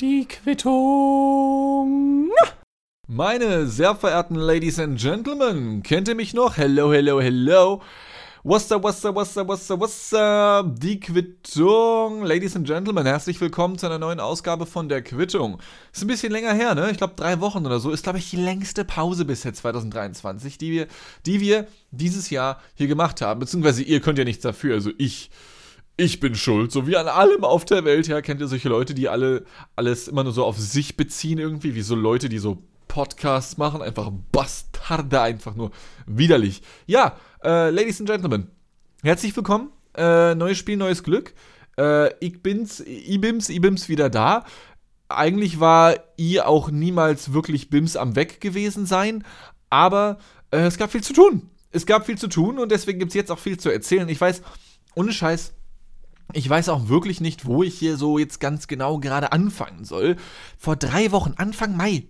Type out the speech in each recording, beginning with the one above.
Die Quittung. Meine sehr verehrten Ladies and Gentlemen, kennt ihr mich noch? Hello, hello, hello. What's up, what's up, what's up, what's up, what's up? Die Quittung. Ladies and Gentlemen, herzlich willkommen zu einer neuen Ausgabe von der Quittung. Ist ein bisschen länger her, ne? Ich glaube, drei Wochen oder so. Ist, glaube ich, die längste Pause bisher 2023, die wir, die wir dieses Jahr hier gemacht haben. Beziehungsweise ihr könnt ja nichts dafür, also ich ich bin schuld, so wie an allem auf der Welt. Ja, kennt ihr solche Leute, die alle alles immer nur so auf sich beziehen irgendwie, wie so Leute, die so Podcasts machen, einfach Bastarde, einfach nur widerlich. Ja, äh, Ladies and Gentlemen, herzlich willkommen. Äh, neues Spiel, neues Glück. Äh, ich bin's, ich bims, ich bims wieder da. Eigentlich war I auch niemals wirklich Bims am Weg gewesen sein, aber äh, es gab viel zu tun. Es gab viel zu tun und deswegen gibt es jetzt auch viel zu erzählen. Ich weiß, ohne Scheiß, ich weiß auch wirklich nicht, wo ich hier so jetzt ganz genau gerade anfangen soll. Vor drei Wochen, Anfang Mai,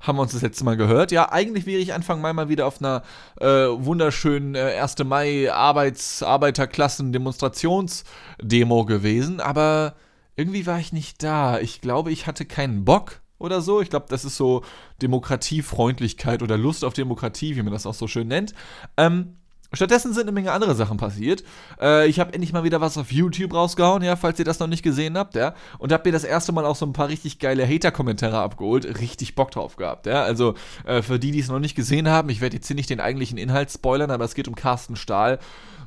haben wir uns das letzte Mal gehört. Ja, eigentlich wäre ich Anfang Mai mal wieder auf einer äh, wunderschönen äh, 1. Mai Arbeits Arbeiterklassen Demonstrationsdemo gewesen, aber irgendwie war ich nicht da. Ich glaube, ich hatte keinen Bock oder so. Ich glaube, das ist so Demokratiefreundlichkeit oder Lust auf Demokratie, wie man das auch so schön nennt. Ähm, Stattdessen sind eine Menge andere Sachen passiert. Äh, ich habe endlich mal wieder was auf YouTube rausgehauen, ja, falls ihr das noch nicht gesehen habt, ja. Und habe mir das erste Mal auch so ein paar richtig geile Hater-Kommentare abgeholt. Richtig Bock drauf gehabt, ja. Also äh, für die, die es noch nicht gesehen haben, ich werde jetzt hier nicht den eigentlichen Inhalt spoilern, aber es geht um Carsten Stahl.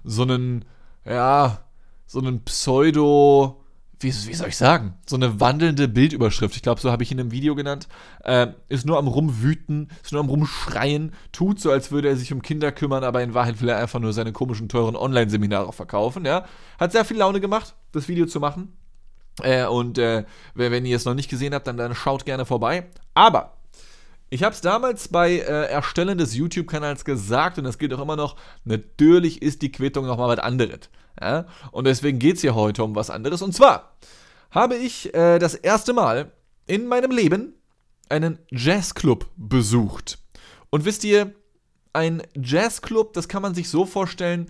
So einen, ja, so einen Pseudo- wie, wie, soll ich sagen, so eine wandelnde Bildüberschrift, ich glaube, so habe ich ihn im Video genannt, äh, ist nur am Rumwüten, ist nur am Rumschreien, tut so, als würde er sich um Kinder kümmern, aber in Wahrheit will er einfach nur seine komischen, teuren Online-Seminare verkaufen, ja. Hat sehr viel Laune gemacht, das Video zu machen. Äh, und äh, wenn ihr es noch nicht gesehen habt, dann, dann schaut gerne vorbei. Aber ich habe es damals bei äh, Erstellen des YouTube-Kanals gesagt und das gilt auch immer noch, natürlich ist die Quittung nochmal was anderes. Ja? Und deswegen geht es hier heute um was anderes. Und zwar habe ich äh, das erste Mal in meinem Leben einen Jazzclub besucht. Und wisst ihr, ein Jazzclub, das kann man sich so vorstellen,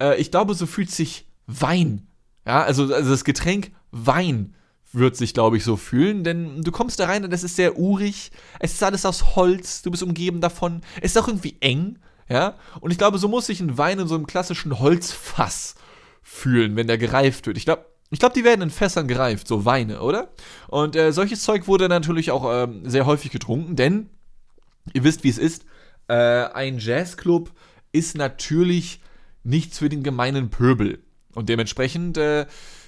äh, ich glaube, so fühlt sich Wein. Ja, also, also das Getränk Wein wird sich, glaube ich, so fühlen, denn du kommst da rein und es ist sehr urig, es ist alles aus Holz, du bist umgeben davon, es ist auch irgendwie eng, ja, und ich glaube, so muss sich ein Wein in so einem klassischen Holzfass fühlen, wenn der gereift wird. Ich glaube, ich glaube, die werden in Fässern gereift, so Weine, oder? Und äh, solches Zeug wurde natürlich auch ähm, sehr häufig getrunken, denn ihr wisst, wie es ist. Äh, ein Jazzclub ist natürlich nichts für den gemeinen Pöbel. Und dementsprechend, äh,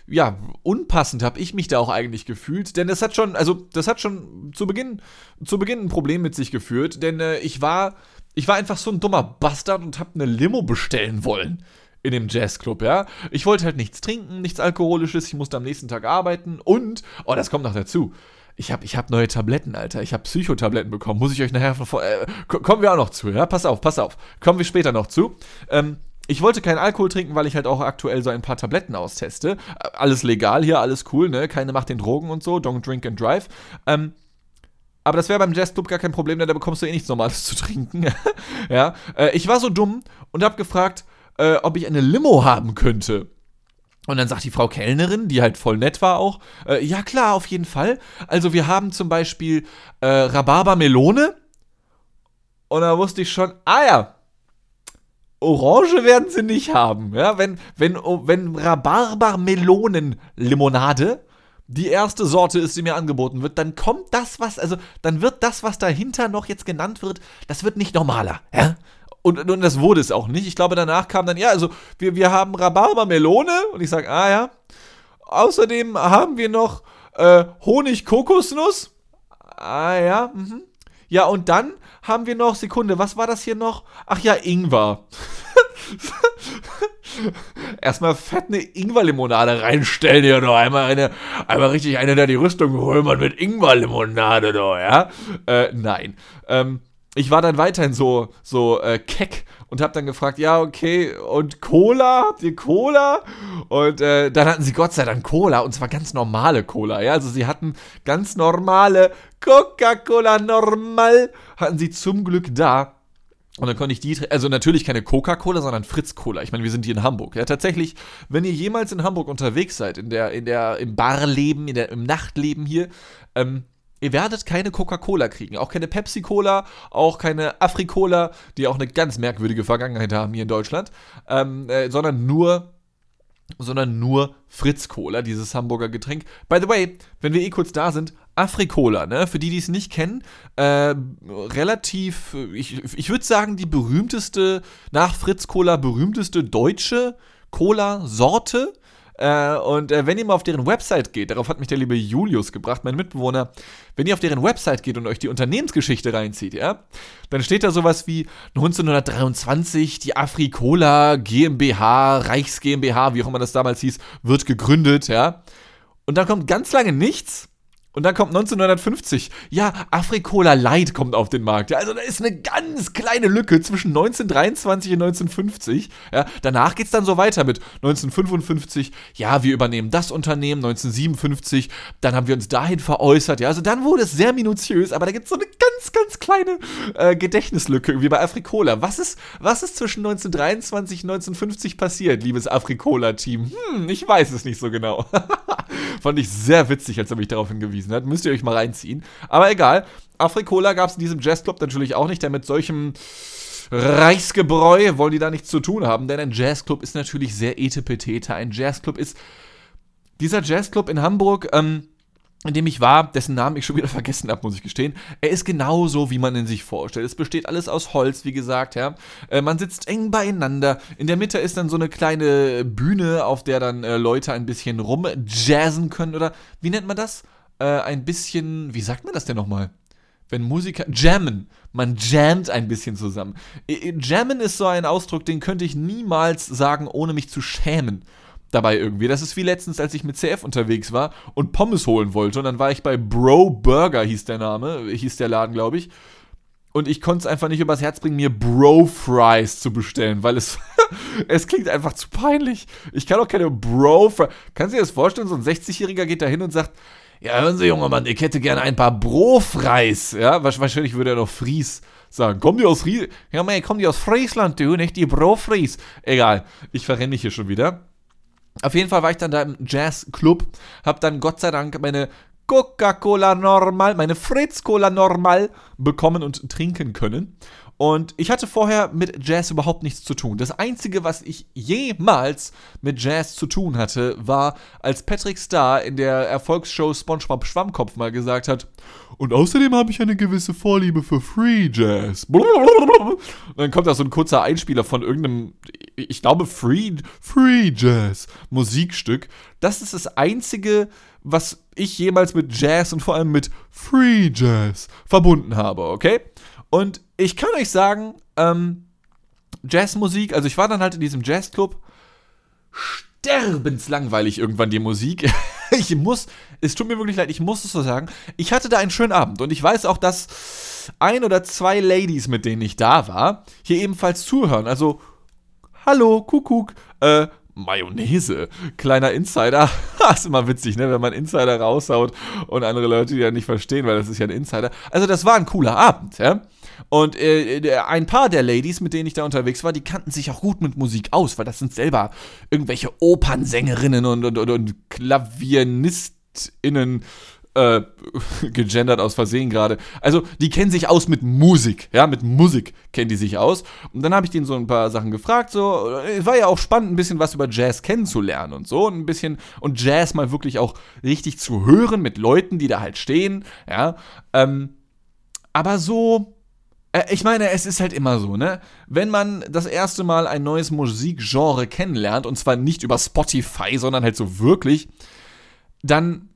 ja, unpassend habe ich mich da auch eigentlich gefühlt, denn das hat schon, also das hat schon zu Beginn, zu Beginn ein Problem mit sich geführt, denn äh, ich war, ich war einfach so ein dummer Bastard und habe eine Limo bestellen wollen in dem Jazzclub, ja. Ich wollte halt nichts trinken, nichts Alkoholisches, ich musste am nächsten Tag arbeiten und, oh, das kommt noch dazu. Ich habe ich hab neue Tabletten, Alter. Ich habe Psychotabletten bekommen. Muss ich euch nachher von äh, kommen wir auch noch zu, ja? Pass auf, pass auf. Kommen wir später noch zu. Ähm, ich wollte keinen Alkohol trinken, weil ich halt auch aktuell so ein paar Tabletten austeste. Alles legal hier, alles cool, ne? Keine macht den Drogen und so. Don't drink and drive. Ähm, aber das wäre beim Jazzclub gar kein Problem, denn da bekommst du eh nichts Normales zu trinken. ja. Äh, ich war so dumm und habe gefragt, äh, ob ich eine Limo haben könnte. Und dann sagt die Frau Kellnerin, die halt voll nett war auch, äh, ja klar, auf jeden Fall. Also wir haben zum Beispiel äh, Rhabarber Melone. Und da wusste ich schon, ah ja, Orange werden sie nicht haben. Ja, wenn, wenn, oh, wenn Rhabarber-Melonen-Limonade die erste Sorte ist, die mir angeboten wird, dann kommt das, was, also dann wird das, was dahinter noch jetzt genannt wird, das wird nicht normaler. Ja? Und, und das wurde es auch nicht. Ich glaube, danach kam dann, ja, also wir, wir haben Rhabarber-Melone und ich sage, ah ja. Außerdem haben wir noch äh, Honig-Kokosnuss. Ah ja, mhm. Ja, und dann haben wir noch, Sekunde, was war das hier noch? Ach ja, Ingwer. Erstmal fett eine Ingwer-Limonade reinstellen hier doch. Einmal eine, einmal richtig eine da die Rüstung römern mit Ingwer-Limonade doch, ja? Äh, nein. Ähm, ich war dann weiterhin so, so äh, keck und habe dann gefragt, ja, okay, und Cola? Habt ihr Cola? Und äh, dann hatten sie Gott sei Dank Cola, und zwar ganz normale Cola, ja, also sie hatten ganz normale Coca-Cola normal, hatten sie zum Glück da. Und dann konnte ich die, also natürlich keine Coca-Cola, sondern Fritz-Cola. Ich meine, wir sind hier in Hamburg. Ja, tatsächlich, wenn ihr jemals in Hamburg unterwegs seid, in der, in der, im Barleben, in der, im Nachtleben hier, ähm, ihr werdet keine Coca-Cola kriegen. Auch keine Pepsi-Cola, auch keine Afri-Cola, die auch eine ganz merkwürdige Vergangenheit haben hier in Deutschland, ähm, äh, sondern nur sondern nur Fritz Cola, dieses Hamburger Getränk. By the way, wenn wir eh kurz da sind, Afrikola, ne? Für die, die es nicht kennen, äh, relativ, ich, ich würde sagen, die berühmteste, nach Fritz Cola berühmteste deutsche Cola-Sorte. Äh, und äh, wenn ihr mal auf deren Website geht, darauf hat mich der liebe Julius gebracht, mein Mitbewohner, wenn ihr auf deren Website geht und euch die Unternehmensgeschichte reinzieht, ja, dann steht da sowas wie 1923, die Afrikola GmbH, Reichs GmbH, wie auch immer das damals hieß, wird gegründet, ja. Und dann kommt ganz lange nichts. Und dann kommt 1950, ja, Afrikola Light kommt auf den Markt. Ja, also da ist eine ganz kleine Lücke zwischen 1923 und 1950. Ja, danach es dann so weiter mit 1955, ja, wir übernehmen das Unternehmen, 1957, dann haben wir uns dahin veräußert. Ja, also dann wurde es sehr minutiös, aber da gibt es so eine ganz, ganz kleine äh, Gedächtnislücke, wie bei Afrikola. Was ist, was ist zwischen 1923 und 1950 passiert, liebes Afrikola-Team? Hm, ich weiß es nicht so genau. Fand ich sehr witzig, als er mich darauf hingewiesen hat. Müsst ihr euch mal reinziehen. Aber egal. Afrikola gab es in diesem Jazzclub natürlich auch nicht, der mit solchem Reichsgebräu wollen die da nichts zu tun haben, denn ein Jazzclub ist natürlich sehr etepetete. Ein Jazzclub ist. Dieser Jazzclub in Hamburg, ähm, in dem ich war, dessen Namen ich schon wieder vergessen habe, muss ich gestehen. Er ist genauso, wie man ihn sich vorstellt. Es besteht alles aus Holz, wie gesagt, ja. Äh, man sitzt eng beieinander. In der Mitte ist dann so eine kleine Bühne, auf der dann äh, Leute ein bisschen rumjazzen können oder wie nennt man das? Äh, ein bisschen, wie sagt man das denn nochmal? Wenn Musiker jammen, man jammt ein bisschen zusammen. Jammen ist so ein Ausdruck, den könnte ich niemals sagen, ohne mich zu schämen dabei irgendwie. Das ist wie letztens, als ich mit CF unterwegs war und Pommes holen wollte. Und dann war ich bei Bro Burger, hieß der Name, hieß der Laden, glaube ich. Und ich konnte es einfach nicht übers Herz bringen, mir Bro Fries zu bestellen, weil es, es klingt einfach zu peinlich. Ich kann auch keine Bro Fries. Kannst du dir das vorstellen? So ein 60-Jähriger geht da hin und sagt, ja, hören Sie, junger Mann, ich hätte gerne ein paar Bro-Fries. Ja, wahrscheinlich würde er noch Fries sagen. Kommen die aus Fries? Ja, man, kommen die aus Friesland, du, nicht die Bro-Fries. Egal, ich verrenne mich hier schon wieder. Auf jeden Fall war ich dann da im Jazzclub, hab dann Gott sei Dank meine Coca-Cola normal, meine Fritz-Cola normal bekommen und trinken können. Und ich hatte vorher mit Jazz überhaupt nichts zu tun. Das Einzige, was ich jemals mit Jazz zu tun hatte, war, als Patrick Starr in der Erfolgsshow SpongeBob Schwammkopf mal gesagt hat, und außerdem habe ich eine gewisse Vorliebe für Free Jazz. Und dann kommt da so ein kurzer Einspieler von irgendeinem, ich glaube, Free, Free Jazz Musikstück. Das ist das Einzige, was ich jemals mit Jazz und vor allem mit Free Jazz verbunden habe, okay? Und ich kann euch sagen, ähm, Jazzmusik, also ich war dann halt in diesem Jazzclub, sterbenslangweilig irgendwann die Musik. ich muss, es tut mir wirklich leid, ich muss es so sagen. Ich hatte da einen schönen Abend und ich weiß auch, dass ein oder zwei Ladies, mit denen ich da war, hier ebenfalls zuhören. Also, hallo, Kuckuck, äh, Mayonnaise. Kleiner Insider. ist immer witzig, ne? Wenn man Insider raushaut und andere Leute die ja nicht verstehen, weil das ist ja ein Insider. Also, das war ein cooler Abend, ja? Und äh, ein paar der Ladies, mit denen ich da unterwegs war, die kannten sich auch gut mit Musik aus, weil das sind selber irgendwelche Opernsängerinnen und, und, und, und KlaviernistInnen äh, gegendert aus Versehen gerade. Also, die kennen sich aus mit Musik, ja, mit Musik kennen die sich aus. Und dann habe ich denen so ein paar Sachen gefragt, so, es war ja auch spannend, ein bisschen was über Jazz kennenzulernen und so, und ein bisschen, und Jazz mal wirklich auch richtig zu hören mit Leuten, die da halt stehen, ja. Ähm, aber so, äh, ich meine, es ist halt immer so, ne? Wenn man das erste Mal ein neues Musikgenre kennenlernt, und zwar nicht über Spotify, sondern halt so wirklich, dann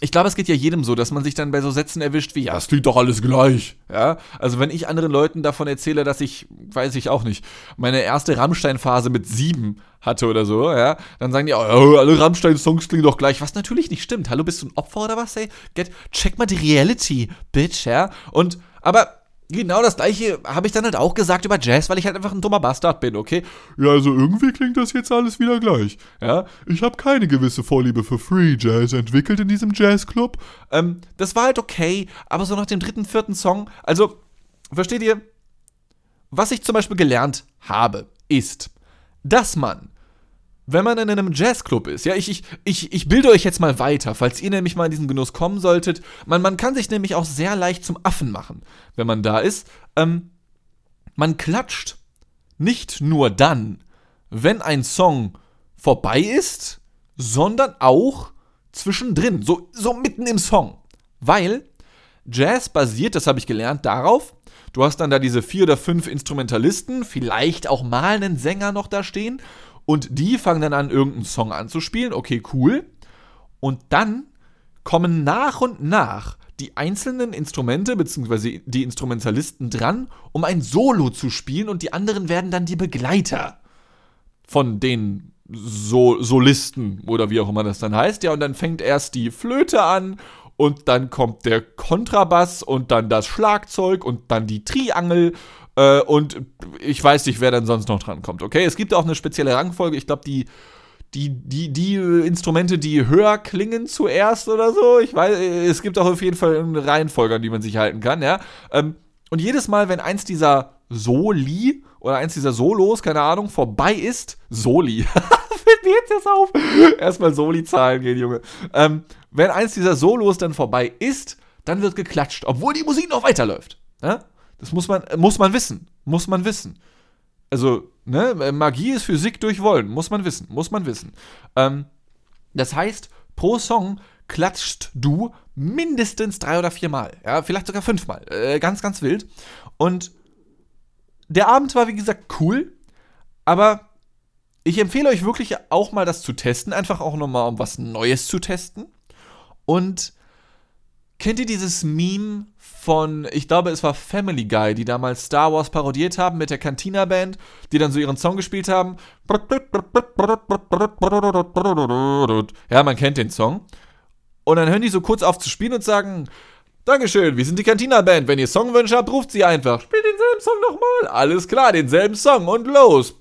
ich glaube, es geht ja jedem so, dass man sich dann bei so Sätzen erwischt wie, ja, es klingt doch alles gleich. Ja, also wenn ich anderen Leuten davon erzähle, dass ich, weiß ich auch nicht, meine erste Rammstein-Phase mit sieben hatte oder so, ja, dann sagen die, oh, alle Rammstein-Songs klingen doch gleich, was natürlich nicht stimmt. Hallo, bist du ein Opfer oder was, ey? Get, check mal die Reality, Bitch, ja? Und, aber Genau das gleiche habe ich dann halt auch gesagt über Jazz, weil ich halt einfach ein dummer Bastard bin, okay? Ja, also irgendwie klingt das jetzt alles wieder gleich. Ja, ich habe keine gewisse Vorliebe für Free Jazz entwickelt in diesem Jazzclub. Ähm, das war halt okay, aber so nach dem dritten, vierten Song, also, versteht ihr? was ich zum Beispiel gelernt habe, ist, dass man, wenn man in einem Jazzclub ist, ja, ich, ich, ich, ich bilde euch jetzt mal weiter, falls ihr nämlich mal in diesen Genuss kommen solltet, man, man kann sich nämlich auch sehr leicht zum Affen machen, wenn man da ist. Ähm, man klatscht nicht nur dann, wenn ein Song vorbei ist, sondern auch zwischendrin, so, so mitten im Song. Weil Jazz basiert, das habe ich gelernt, darauf, du hast dann da diese vier oder fünf Instrumentalisten, vielleicht auch mal einen Sänger noch da stehen und die fangen dann an, irgendeinen Song anzuspielen, okay, cool. Und dann kommen nach und nach die einzelnen Instrumente bzw. die Instrumentalisten dran, um ein Solo zu spielen und die anderen werden dann die Begleiter von den so Solisten oder wie auch immer das dann heißt. Ja, und dann fängt erst die Flöte an und dann kommt der Kontrabass und dann das Schlagzeug und dann die Triangel äh, und ich weiß nicht, wer dann sonst noch dran kommt. Okay, es gibt auch eine spezielle Rangfolge. Ich glaube, die die, die, die Instrumente, die höher klingen zuerst oder so. Ich weiß, es gibt auch auf jeden Fall eine Reihenfolge, an die man sich halten kann, ja. Ähm, und jedes Mal, wenn eins dieser Soli oder eins dieser Solos, keine Ahnung, vorbei ist, Soli, fällt mir jetzt das auf. Erstmal Soli-Zahlen gehen, Junge. Wenn eins dieser Solos dann vorbei ist, dann wird geklatscht, obwohl die Musik noch weiterläuft. Ja? Das muss man, muss man wissen. Muss man wissen. Also, ne, Magie ist Physik durch Wollen, muss man wissen, muss man wissen. Ähm, das heißt, pro Song klatscht du mindestens drei oder viermal, ja, vielleicht sogar fünfmal, äh, ganz, ganz wild. Und der Abend war, wie gesagt, cool, aber ich empfehle euch wirklich auch mal das zu testen, einfach auch nochmal, um was Neues zu testen. Und kennt ihr dieses Meme von, ich glaube, es war Family Guy, die damals Star Wars parodiert haben mit der Cantina Band, die dann so ihren Song gespielt haben. Ja, man kennt den Song. Und dann hören die so kurz auf zu spielen und sagen, Dankeschön, wir sind die Cantina Band. Wenn ihr Songwünsche habt, ruft sie einfach. Spielt denselben Song nochmal. Alles klar, denselben Song und los.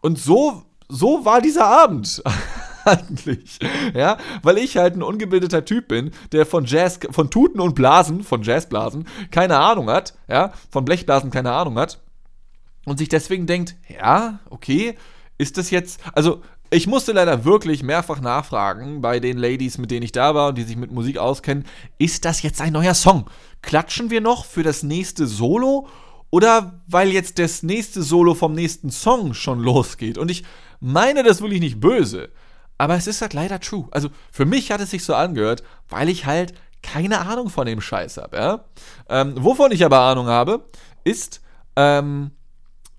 Und so, so war dieser Abend eigentlich. Ja, weil ich halt ein ungebildeter Typ bin, der von Jazz, von Tuten und Blasen, von Jazzblasen, keine Ahnung hat, ja, von Blechblasen keine Ahnung hat und sich deswegen denkt, ja, okay, ist das jetzt, also ich musste leider wirklich mehrfach nachfragen bei den Ladies, mit denen ich da war und die sich mit Musik auskennen, ist das jetzt ein neuer Song? Klatschen wir noch für das nächste Solo? Oder weil jetzt das nächste Solo vom nächsten Song schon losgeht? Und ich meine das wirklich nicht böse. Aber es ist halt leider true. Also für mich hat es sich so angehört, weil ich halt keine Ahnung von dem Scheiß habe. Ja? Ähm, wovon ich aber Ahnung habe, ist, ähm,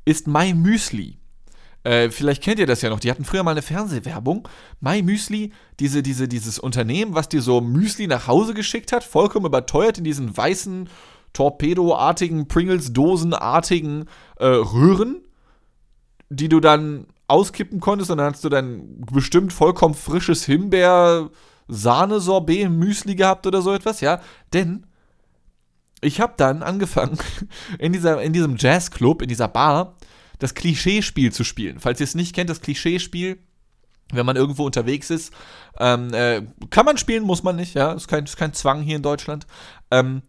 ist My Müsli. Äh, vielleicht kennt ihr das ja noch. Die hatten früher mal eine Fernsehwerbung. My Müsli, diese, diese, dieses Unternehmen, was dir so Müsli nach Hause geschickt hat, vollkommen überteuert in diesen weißen, Torpedo-artigen, Pringles-Dosen-artigen äh, Röhren, die du dann auskippen konntest und dann hast du dann bestimmt vollkommen frisches Himbeer Sahne-Sorbet Müsli gehabt oder so etwas, ja? Denn ich habe dann angefangen, in, dieser, in diesem Jazzclub, in dieser Bar, das Klischeespiel zu spielen. Falls ihr es nicht kennt, das Klischeespiel, wenn man irgendwo unterwegs ist, ähm, äh, kann man spielen, muss man nicht, ja? Ist kein, ist kein Zwang hier in Deutschland. Ähm,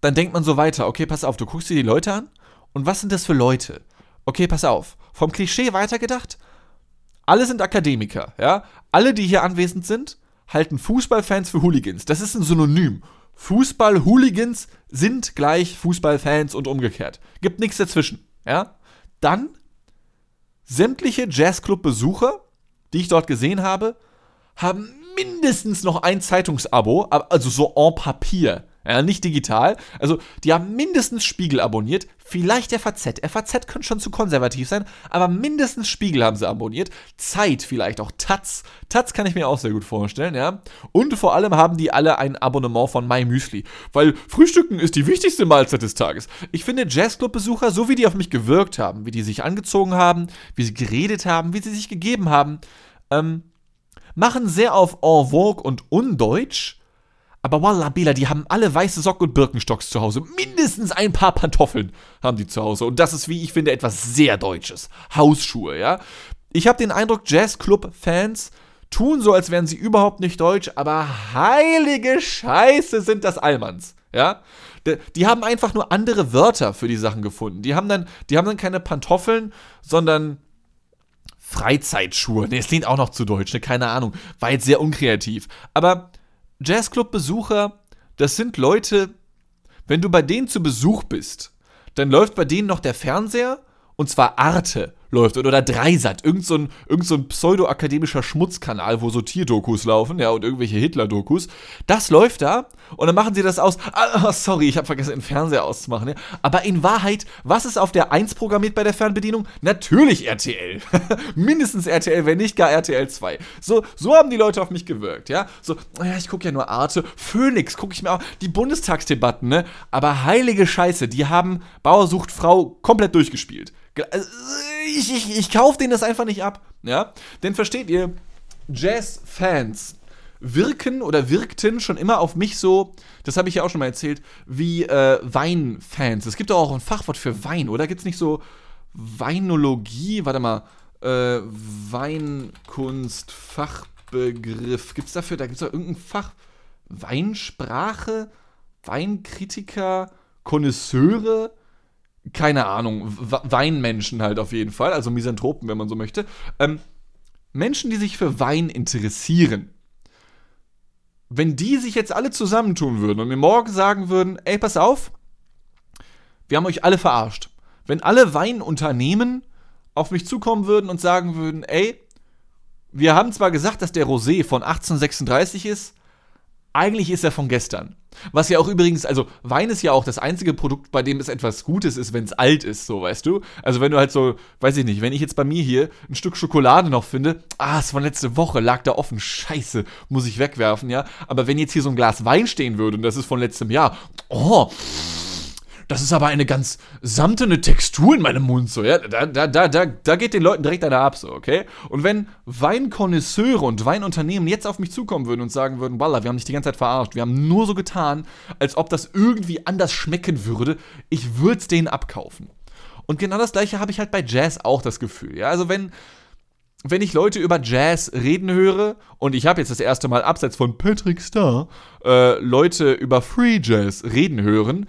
dann denkt man so weiter, okay, pass auf, du guckst dir die Leute an und was sind das für Leute? Okay, pass auf. Vom Klischee weitergedacht. Alle sind Akademiker, ja. Alle, die hier anwesend sind, halten Fußballfans für Hooligans. Das ist ein Synonym. Fußball-Hooligans sind gleich Fußballfans und umgekehrt. Gibt nichts dazwischen, ja. Dann sämtliche Jazzclub-Besucher, die ich dort gesehen habe, haben mindestens noch ein Zeitungsabo, also so en Papier. Ja, nicht digital. Also, die haben mindestens Spiegel abonniert, vielleicht FAZ. FAZ könnte schon zu konservativ sein, aber mindestens Spiegel haben sie abonniert. Zeit vielleicht auch. Taz. Taz kann ich mir auch sehr gut vorstellen, ja. Und vor allem haben die alle ein Abonnement von MyMüsli. Weil Frühstücken ist die wichtigste Mahlzeit des Tages. Ich finde Jazzclub-Besucher, so wie die auf mich gewirkt haben, wie die sich angezogen haben, wie sie geredet haben, wie sie sich gegeben haben, ähm, machen sehr auf en vogue und undeutsch aber Wallah, Bela, die haben alle weiße Socken und Birkenstocks zu Hause. Mindestens ein paar Pantoffeln haben die zu Hause. Und das ist, wie ich finde, etwas sehr Deutsches. Hausschuhe, ja. Ich habe den Eindruck, Jazzclub-Fans tun so, als wären sie überhaupt nicht deutsch, aber heilige Scheiße sind das Allmanns. Ja? Die haben einfach nur andere Wörter für die Sachen gefunden. Die haben dann, die haben dann keine Pantoffeln, sondern Freizeitschuhe. Ne, es klingt auch noch zu deutsch, ne? keine Ahnung. War jetzt sehr unkreativ. Aber Jazzclub-Besucher, das sind Leute, wenn du bei denen zu Besuch bist, dann läuft bei denen noch der Fernseher und zwar Arte läuft oder Dreisat, irgend so ein, irgend so ein pseudo-akademischer Schmutzkanal, wo so Tierdokus laufen, ja, und irgendwelche Hitler-Dokus. Das läuft da und dann machen sie das aus. Ah, sorry, ich habe vergessen, den Fernseher auszumachen. Ja. Aber in Wahrheit, was ist auf der 1 programmiert bei der Fernbedienung? Natürlich RTL. Mindestens RTL, wenn nicht gar RTL 2. So, so haben die Leute auf mich gewirkt, ja. So, ja, ich gucke ja nur Arte. Phoenix gucke ich mir auch. Die Bundestagsdebatten, ne? Aber heilige Scheiße, die haben Bauer sucht Frau komplett durchgespielt. Also, ich, ich, ich kaufe denen das einfach nicht ab. Ja? Denn versteht ihr, Jazz-Fans wirken oder wirkten schon immer auf mich so, das habe ich ja auch schon mal erzählt, wie äh, Weinfans. Es gibt doch auch ein Fachwort für Wein, oder? Gibt es nicht so Weinologie? Warte mal. Äh, Weinkunst, Fachbegriff. Gibt es dafür, da gibt es doch irgendein Fach. Weinsprache? Weinkritiker? Konnoisseure? Keine Ahnung, Weinmenschen halt auf jeden Fall, also Misanthropen, wenn man so möchte. Ähm, Menschen, die sich für Wein interessieren, wenn die sich jetzt alle zusammentun würden und mir morgen sagen würden, ey, pass auf, wir haben euch alle verarscht. Wenn alle Weinunternehmen auf mich zukommen würden und sagen würden, ey, wir haben zwar gesagt, dass der Rosé von 1836 ist, eigentlich ist er von gestern. Was ja auch übrigens, also Wein ist ja auch das einzige Produkt, bei dem es etwas Gutes ist, wenn es alt ist, so weißt du. Also wenn du halt so, weiß ich nicht, wenn ich jetzt bei mir hier ein Stück Schokolade noch finde, ah, es war letzte Woche, lag da offen, scheiße, muss ich wegwerfen, ja. Aber wenn jetzt hier so ein Glas Wein stehen würde und das ist von letztem Jahr, oh, das ist aber eine ganz samtene Textur in meinem Mund, so, ja. Da, da, da, da, da geht den Leuten direkt einer ab, so, okay? Und wenn Weinkonnoisseure und Weinunternehmen jetzt auf mich zukommen würden und sagen würden, Walla, wir haben dich die ganze Zeit verarscht, wir haben nur so getan, als ob das irgendwie anders schmecken würde, ich würde es denen abkaufen. Und genau das gleiche habe ich halt bei Jazz auch das Gefühl, ja. Also wenn wenn ich Leute über Jazz reden höre, und ich habe jetzt das erste Mal abseits von Patrick Starr äh, Leute über Free Jazz reden hören,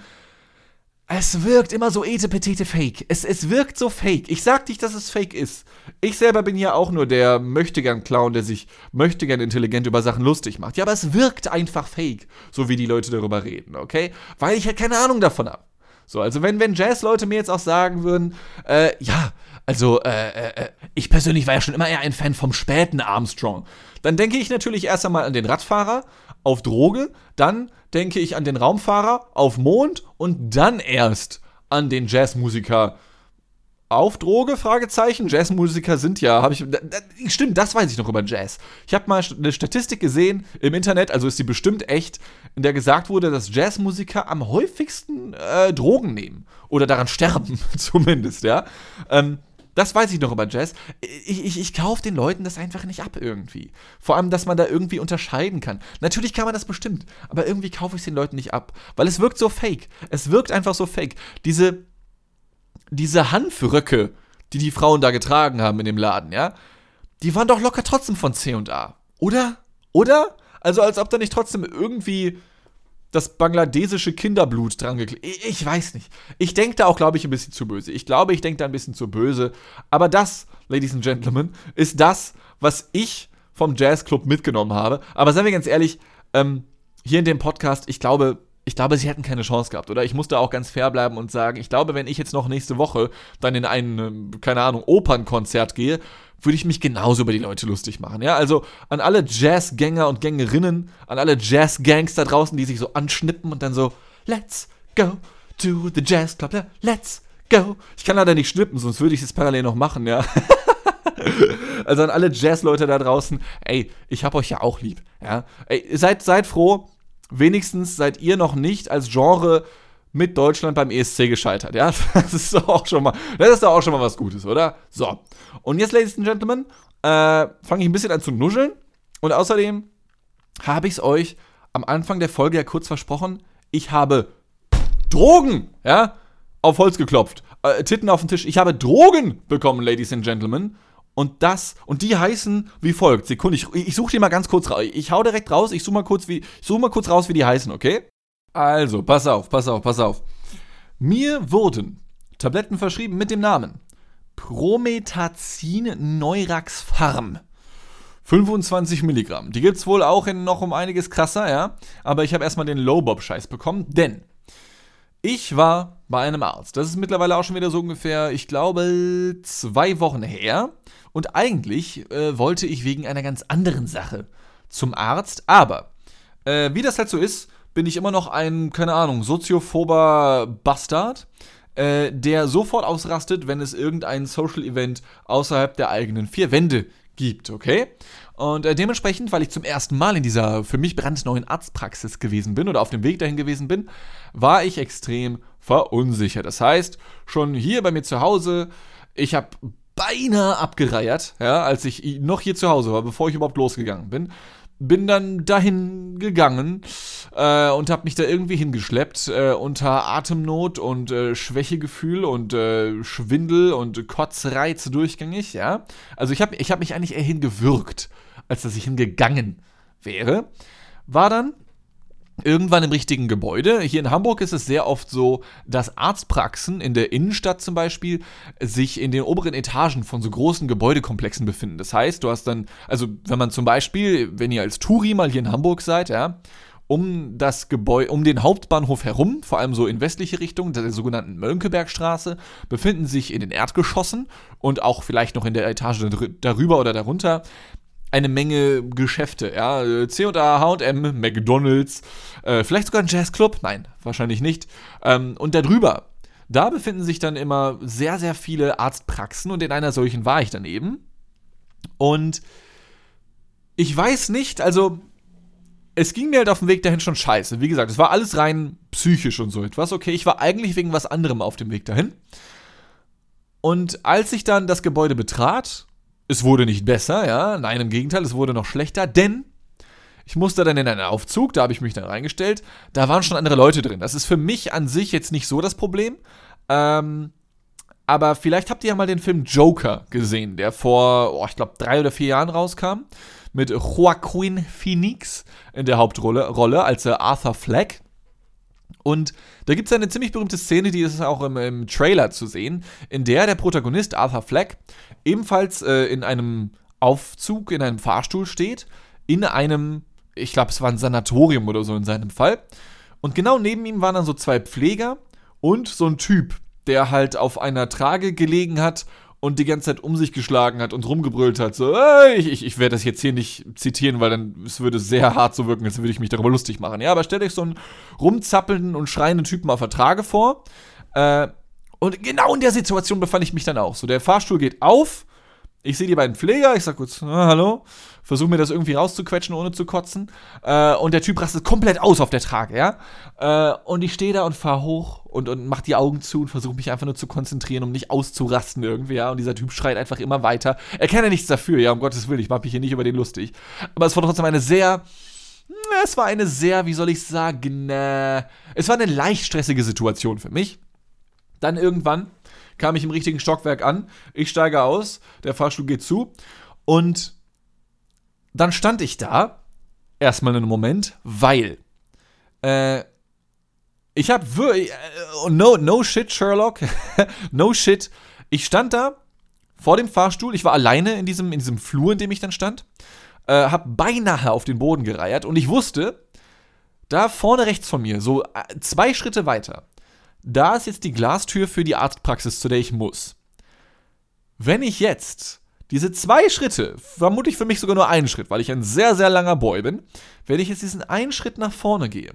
es wirkt immer so etepetete fake. Es, es wirkt so fake. Ich sag nicht, dass es fake ist. Ich selber bin ja auch nur der Möchtegern-Clown, der sich möchtegern intelligent über Sachen lustig macht. Ja, aber es wirkt einfach fake, so wie die Leute darüber reden, okay? Weil ich halt keine Ahnung davon habe. So, also wenn, wenn Jazz-Leute mir jetzt auch sagen würden, äh, ja, also, äh, äh, äh, ich persönlich war ja schon immer eher ein Fan vom späten Armstrong. Dann denke ich natürlich erst einmal an den Radfahrer auf Droge, dann denke ich an den Raumfahrer auf Mond und dann erst an den Jazzmusiker auf Droge? Fragezeichen. Jazzmusiker sind ja, habe ich. Da, da, stimmt, das weiß ich noch über Jazz. Ich habe mal eine Statistik gesehen im Internet, also ist sie bestimmt echt, in der gesagt wurde, dass Jazzmusiker am häufigsten äh, Drogen nehmen oder daran sterben, zumindest, ja. Ähm, das weiß ich noch über Jazz. Ich, ich, ich kaufe den Leuten das einfach nicht ab irgendwie. Vor allem, dass man da irgendwie unterscheiden kann. Natürlich kann man das bestimmt, aber irgendwie kaufe ich es den Leuten nicht ab. Weil es wirkt so fake. Es wirkt einfach so fake. Diese, diese Hanfröcke, die die Frauen da getragen haben in dem Laden, ja, die waren doch locker trotzdem von C&A. Oder? Oder? Also als ob da nicht trotzdem irgendwie das bangladesische Kinderblut dran geklebt. Ich weiß nicht. Ich denke da auch, glaube ich, ein bisschen zu böse. Ich glaube, ich denke da ein bisschen zu böse. Aber das, Ladies and Gentlemen, ist das, was ich vom Jazzclub mitgenommen habe. Aber seien wir ganz ehrlich, ähm, hier in dem Podcast, ich glaube, ich glaube, sie hätten keine Chance gehabt, oder? Ich muss da auch ganz fair bleiben und sagen, ich glaube, wenn ich jetzt noch nächste Woche dann in ein, ähm, keine Ahnung, Opernkonzert gehe, würde ich mich genauso über die Leute lustig machen. Ja, also an alle Jazzgänger und Gängerinnen, an alle Jazzgangs da draußen, die sich so anschnippen und dann so, let's go to the Jazz Club, let's go. Ich kann leider nicht schnippen, sonst würde ich es parallel noch machen, ja. also an alle Jazzleute da draußen, ey, ich hab euch ja auch lieb, ja. Ey, seid, seid froh, wenigstens seid ihr noch nicht als Genre mit Deutschland beim ESC gescheitert. Ja, das ist doch auch schon mal, das ist doch auch schon mal was Gutes, oder? So. Und jetzt, Ladies and Gentlemen, äh, fange ich ein bisschen an zu nuscheln. Und außerdem habe ich es euch am Anfang der Folge ja kurz versprochen. Ich habe Drogen, ja, auf Holz geklopft. Äh, Titten auf den Tisch. Ich habe Drogen bekommen, Ladies and Gentlemen. Und das, und die heißen wie folgt. Sekunde, ich, ich suche die mal ganz kurz raus. Ich hau direkt raus, ich suche mal kurz, wie, suche mal kurz raus, wie die heißen, okay? Also, pass auf, pass auf, pass auf. Mir wurden Tabletten verschrieben mit dem Namen Prometazin Neurax Farm. 25 Milligramm. Die gibt es wohl auch in noch um einiges krasser, ja. Aber ich habe erstmal den Low-Bob-Scheiß bekommen, denn ich war bei einem Arzt. Das ist mittlerweile auch schon wieder so ungefähr, ich glaube, zwei Wochen her. Und eigentlich äh, wollte ich wegen einer ganz anderen Sache zum Arzt. Aber, äh, wie das halt so ist, bin ich immer noch ein, keine Ahnung, soziophober Bastard, äh, der sofort ausrastet, wenn es irgendein Social Event außerhalb der eigenen vier Wände gibt, okay? Und äh, dementsprechend, weil ich zum ersten Mal in dieser für mich brandneuen Arztpraxis gewesen bin oder auf dem Weg dahin gewesen bin, war ich extrem verunsichert. Das heißt, schon hier bei mir zu Hause, ich habe beinahe abgereiert, ja, als ich noch hier zu Hause war, bevor ich überhaupt losgegangen bin bin dann dahin gegangen äh, und habe mich da irgendwie hingeschleppt äh, unter Atemnot und äh, Schwächegefühl und äh, Schwindel und Kotzreiz durchgängig, ja. Also ich habe ich hab mich eigentlich eher hingewürgt, als dass ich hingegangen wäre. War dann irgendwann im richtigen Gebäude. Hier in Hamburg ist es sehr oft so, dass Arztpraxen in der Innenstadt zum Beispiel sich in den oberen Etagen von so großen Gebäudekomplexen befinden. Das heißt, du hast dann, also wenn man zum Beispiel, wenn ihr als Touri mal hier in Hamburg seid, ja, um das Gebäude, um den Hauptbahnhof herum, vor allem so in westliche Richtung, der sogenannten Mönckebergstraße, befinden sich in den Erdgeschossen und auch vielleicht noch in der Etage darüber oder darunter eine Menge Geschäfte, ja, C&A, H&M, McDonalds, äh, vielleicht sogar ein Jazzclub, nein, wahrscheinlich nicht. Ähm, und darüber, da befinden sich dann immer sehr, sehr viele Arztpraxen und in einer solchen war ich dann eben. Und ich weiß nicht, also es ging mir halt auf dem Weg dahin schon scheiße. Wie gesagt, es war alles rein psychisch und so etwas. Okay, ich war eigentlich wegen was anderem auf dem Weg dahin. Und als ich dann das Gebäude betrat es wurde nicht besser, ja. Nein, im Gegenteil, es wurde noch schlechter, denn ich musste dann in einen Aufzug, da habe ich mich dann reingestellt. Da waren schon andere Leute drin. Das ist für mich an sich jetzt nicht so das Problem. Ähm, aber vielleicht habt ihr ja mal den Film Joker gesehen, der vor, oh, ich glaube, drei oder vier Jahren rauskam. Mit Joaquin Phoenix in der Hauptrolle Rolle als Arthur Fleck. Und da gibt es eine ziemlich berühmte Szene, die ist auch im, im, Trailer zu sehen, in der der Protagonist Arthur Fleck ebenfalls äh, in einem Aufzug, in einem Fahrstuhl steht, in einem, ich glaube, es war ein Sanatorium oder so in seinem Fall. Und genau neben ihm waren dann so zwei Pfleger und so ein Typ, der halt auf einer Trage gelegen hat und die ganze Zeit um sich geschlagen hat und rumgebrüllt hat, so, hey, ich, ich, ich werde das jetzt hier nicht zitieren, weil dann es würde sehr hart so wirken, als würde ich mich darüber lustig machen. Ja, aber stellt euch so einen rumzappelnden und schreienden Typen auf Vertrage vor. Äh, und genau in der Situation befand ich mich dann auch. So, der Fahrstuhl geht auf ich sehe die beiden Pfleger, ich sag kurz, ah, hallo, versuche mir das irgendwie rauszuquetschen, ohne zu kotzen. Äh, und der Typ rastet komplett aus auf der Trage, ja. Äh, und ich stehe da und fahre hoch und, und mach die Augen zu und versuche mich einfach nur zu konzentrieren, um nicht auszurasten irgendwie, ja. Und dieser Typ schreit einfach immer weiter. Er kann ja nichts dafür, ja, um Gottes Willen, ich mache mich hier nicht über den lustig. Aber es war trotzdem eine sehr. Es war eine sehr, wie soll ich sagen, äh, es war eine leicht stressige Situation für mich. Dann irgendwann kam ich im richtigen Stockwerk an, ich steige aus, der Fahrstuhl geht zu. Und dann stand ich da, erstmal einen Moment, weil äh, ich habe wirklich, äh, no, no shit, Sherlock, no shit, ich stand da vor dem Fahrstuhl, ich war alleine in diesem, in diesem Flur, in dem ich dann stand, äh, habe beinahe auf den Boden gereiert. Und ich wusste, da vorne rechts von mir, so äh, zwei Schritte weiter, da ist jetzt die Glastür für die Arztpraxis, zu der ich muss. Wenn ich jetzt diese zwei Schritte, vermutlich für mich sogar nur einen Schritt, weil ich ein sehr, sehr langer Boy bin, wenn ich jetzt diesen einen Schritt nach vorne gehe,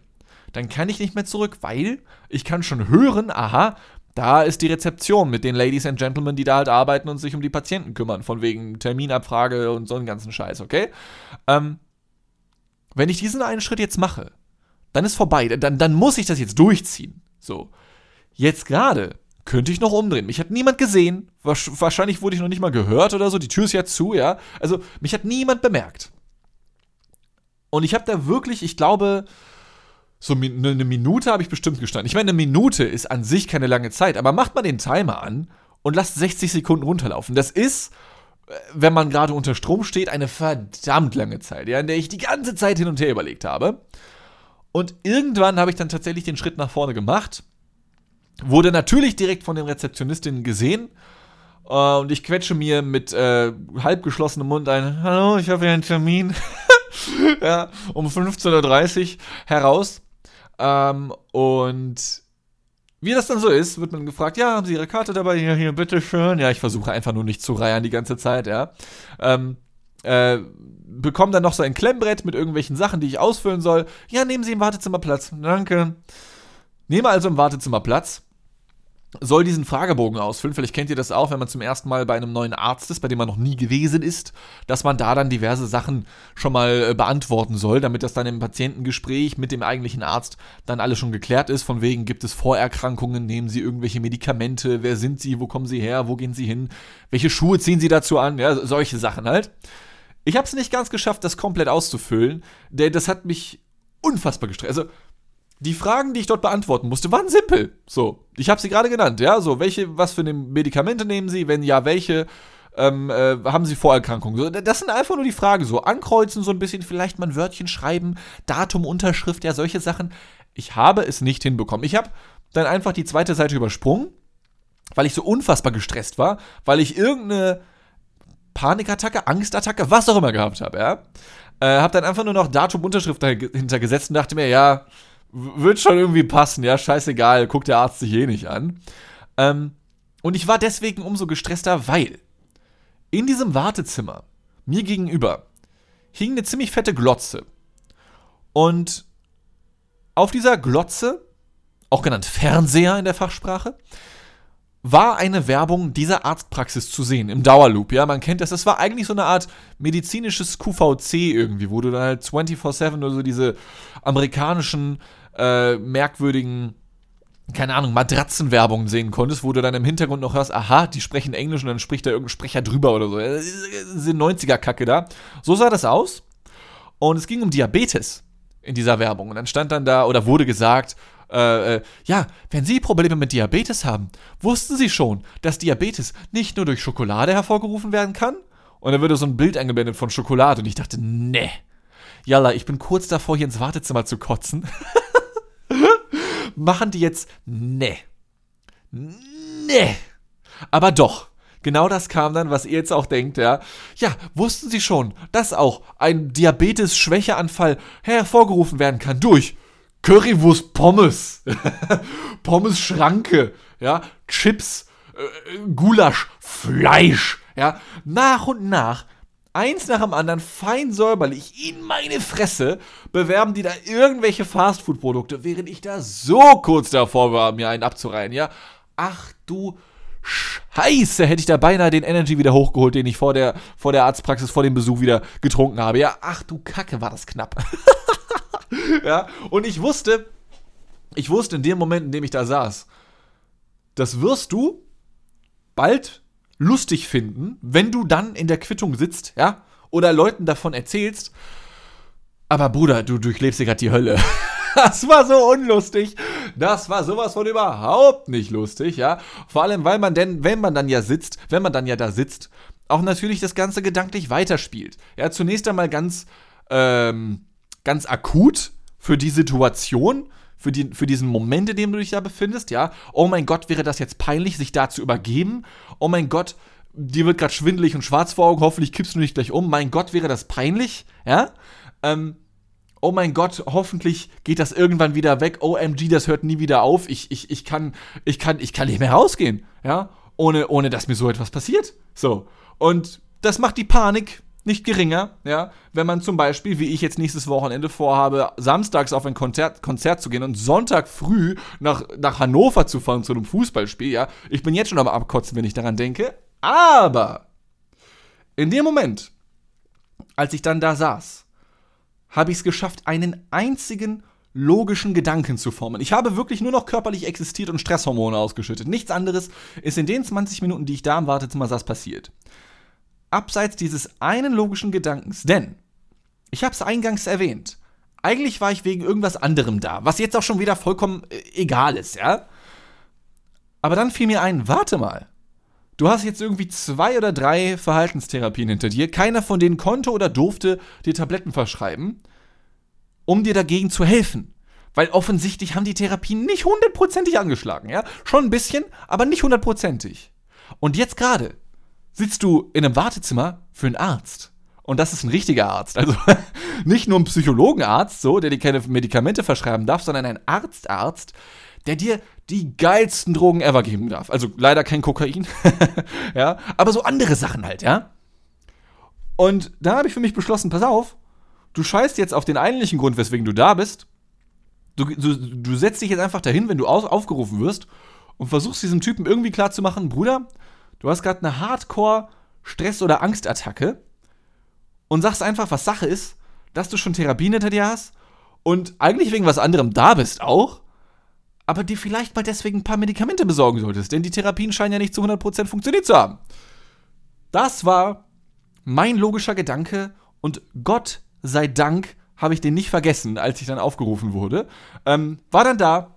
dann kann ich nicht mehr zurück, weil ich kann schon hören, aha, da ist die Rezeption mit den Ladies and Gentlemen, die da halt arbeiten und sich um die Patienten kümmern, von wegen Terminabfrage und so einen ganzen Scheiß, okay? Ähm, wenn ich diesen einen Schritt jetzt mache, dann ist vorbei, dann, dann muss ich das jetzt durchziehen. So. Jetzt gerade könnte ich noch umdrehen. Mich hat niemand gesehen. Wahrscheinlich wurde ich noch nicht mal gehört oder so. Die Tür ist jetzt zu, ja. Also, mich hat niemand bemerkt. Und ich habe da wirklich, ich glaube, so eine ne Minute habe ich bestimmt gestanden. Ich meine, eine Minute ist an sich keine lange Zeit, aber macht mal den Timer an und lasst 60 Sekunden runterlaufen. Das ist, äh, wenn man gerade unter Strom steht, eine verdammt lange Zeit, ja, in der ich die ganze Zeit hin und her überlegt habe. Und irgendwann habe ich dann tatsächlich den Schritt nach vorne gemacht. Wurde natürlich direkt von den Rezeptionistinnen gesehen. Äh, und ich quetsche mir mit äh, halb geschlossenem Mund ein: Hallo, ich habe hier einen Termin. ja, um 15.30 Uhr heraus. Ähm, und wie das dann so ist, wird man gefragt, ja, haben Sie Ihre Karte dabei? Hier, hier, bitteschön. Ja, ich versuche einfach nur nicht zu reiern die ganze Zeit, ja. Ähm, äh, bekomme dann noch so ein Klemmbrett mit irgendwelchen Sachen, die ich ausfüllen soll. Ja, nehmen Sie im Wartezimmer Platz. Danke. Nehme also im Wartezimmer Platz soll diesen Fragebogen ausfüllen. Vielleicht kennt ihr das auch, wenn man zum ersten Mal bei einem neuen Arzt ist, bei dem man noch nie gewesen ist, dass man da dann diverse Sachen schon mal äh, beantworten soll, damit das dann im Patientengespräch mit dem eigentlichen Arzt dann alles schon geklärt ist. Von wegen gibt es Vorerkrankungen, nehmen Sie irgendwelche Medikamente, wer sind Sie, wo kommen Sie her, wo gehen Sie hin, welche Schuhe ziehen Sie dazu an, ja, solche Sachen halt. Ich habe es nicht ganz geschafft, das komplett auszufüllen, denn das hat mich unfassbar gestresst. Also die Fragen, die ich dort beantworten musste, waren simpel. So, ich habe sie gerade genannt, ja. So, welche, was für Medikamente nehmen Sie? Wenn ja, welche? Ähm, äh, haben Sie Vorerkrankungen? So, das sind einfach nur die Fragen. So, ankreuzen, so ein bisschen, vielleicht mal ein Wörtchen schreiben, Datum, Unterschrift, ja, solche Sachen. Ich habe es nicht hinbekommen. Ich habe dann einfach die zweite Seite übersprungen, weil ich so unfassbar gestresst war, weil ich irgendeine Panikattacke, Angstattacke, was auch immer gehabt habe, ja. Äh, hab dann einfach nur noch Datum, Unterschrift dahinter gesetzt und dachte mir, ja, wird schon irgendwie passen, ja, scheißegal, guckt der Arzt sich eh nicht an. Ähm, und ich war deswegen umso gestresster, weil in diesem Wartezimmer mir gegenüber hing eine ziemlich fette Glotze. Und auf dieser Glotze, auch genannt Fernseher in der Fachsprache, war eine Werbung dieser Arztpraxis zu sehen, im Dauerloop. Ja, man kennt das. Das war eigentlich so eine Art medizinisches QVC irgendwie, wo du dann halt 24-7 oder so diese amerikanischen äh, merkwürdigen keine Ahnung, Matratzenwerbung sehen konntest, wo du dann im Hintergrund noch hörst, aha, die sprechen Englisch und dann spricht da irgendein Sprecher drüber oder so. Diese 90er-Kacke da. So sah das aus. Und es ging um Diabetes in dieser Werbung. Und dann stand dann da oder wurde gesagt, äh, äh, ja, wenn Sie Probleme mit Diabetes haben, wussten Sie schon, dass Diabetes nicht nur durch Schokolade hervorgerufen werden kann? Und dann würde so ein Bild eingeblendet von Schokolade und ich dachte, ne. Jalla, ich bin kurz davor, hier ins Wartezimmer zu kotzen. machen die jetzt, ne. Ne. Aber doch. Genau das kam dann, was ihr jetzt auch denkt, ja. Ja, wussten Sie schon, dass auch ein Diabetes-Schwächeanfall hervorgerufen werden kann durch Currywurst Pommes, Pommes Schranke, ja, Chips, äh, Gulasch, Fleisch, ja. Nach und nach eins nach dem anderen fein säuberlich in meine Fresse bewerben die da irgendwelche Fastfood-Produkte, während ich da so kurz davor war, mir einen abzureihen, ja. Ach du Scheiße, hätte ich da beinahe den Energy wieder hochgeholt, den ich vor der, vor der Arztpraxis, vor dem Besuch wieder getrunken habe. Ja, ach du Kacke, war das knapp. ja, und ich wusste, ich wusste in dem Moment, in dem ich da saß, das wirst du bald lustig finden, wenn du dann in der Quittung sitzt, ja, oder Leuten davon erzählst. Aber Bruder, du durchlebst dir gerade die Hölle. Das war so unlustig. Das war sowas von überhaupt nicht lustig, ja. Vor allem, weil man denn, wenn man dann ja sitzt, wenn man dann ja da sitzt, auch natürlich das Ganze gedanklich weiterspielt. Ja, zunächst einmal ganz, ähm, ganz akut für die Situation, für, die, für diesen Moment, in dem du dich da befindest, ja. Oh mein Gott, wäre das jetzt peinlich, sich da zu übergeben? Oh mein Gott, dir wird gerade schwindelig und schwarz vor Augen, hoffentlich kippst du nicht gleich um. Mein Gott, wäre das peinlich, ja. Ähm, oh mein Gott, hoffentlich geht das irgendwann wieder weg. OMG, das hört nie wieder auf. Ich, ich, ich, kann, ich, kann, ich kann nicht mehr rausgehen, ja, ohne, ohne dass mir so etwas passiert. So. Und das macht die Panik nicht geringer, ja, wenn man zum Beispiel, wie ich jetzt nächstes Wochenende vorhabe, samstags auf ein Konzert, Konzert zu gehen und Sonntag früh nach, nach Hannover zu fahren zu einem Fußballspiel, ja. Ich bin jetzt schon am Abkotzen, wenn ich daran denke. Aber in dem Moment, als ich dann da saß, habe ich es geschafft, einen einzigen logischen Gedanken zu formen. Ich habe wirklich nur noch körperlich existiert und Stresshormone ausgeschüttet. Nichts anderes ist in den 20 Minuten, die ich da am Wartezimmer saß, passiert abseits dieses einen logischen Gedankens. Denn, ich habe es eingangs erwähnt, eigentlich war ich wegen irgendwas anderem da, was jetzt auch schon wieder vollkommen äh, egal ist, ja? Aber dann fiel mir ein, warte mal. Du hast jetzt irgendwie zwei oder drei Verhaltenstherapien hinter dir, keiner von denen konnte oder durfte dir Tabletten verschreiben, um dir dagegen zu helfen. Weil offensichtlich haben die Therapien nicht hundertprozentig angeschlagen, ja? Schon ein bisschen, aber nicht hundertprozentig. Und jetzt gerade sitzt du in einem Wartezimmer für einen Arzt. Und das ist ein richtiger Arzt. Also nicht nur ein Psychologenarzt, so, der dir keine Medikamente verschreiben darf, sondern ein Arztarzt, der dir die geilsten Drogen ever geben darf. Also leider kein Kokain, ja, aber so andere Sachen halt, ja. Und da habe ich für mich beschlossen, pass auf, du scheißt jetzt auf den eigentlichen Grund, weswegen du da bist. Du, du, du setzt dich jetzt einfach dahin, wenn du auf, aufgerufen wirst und versuchst diesem Typen irgendwie klarzumachen, Bruder, du hast gerade eine Hardcore Stress- oder Angstattacke und sagst einfach, was Sache ist, dass du schon Therapien hinter dir hast und eigentlich wegen was anderem da bist auch, aber dir vielleicht mal deswegen ein paar Medikamente besorgen solltest, denn die Therapien scheinen ja nicht zu 100% funktioniert zu haben. Das war mein logischer Gedanke und Gott sei Dank habe ich den nicht vergessen, als ich dann aufgerufen wurde. Ähm, war dann da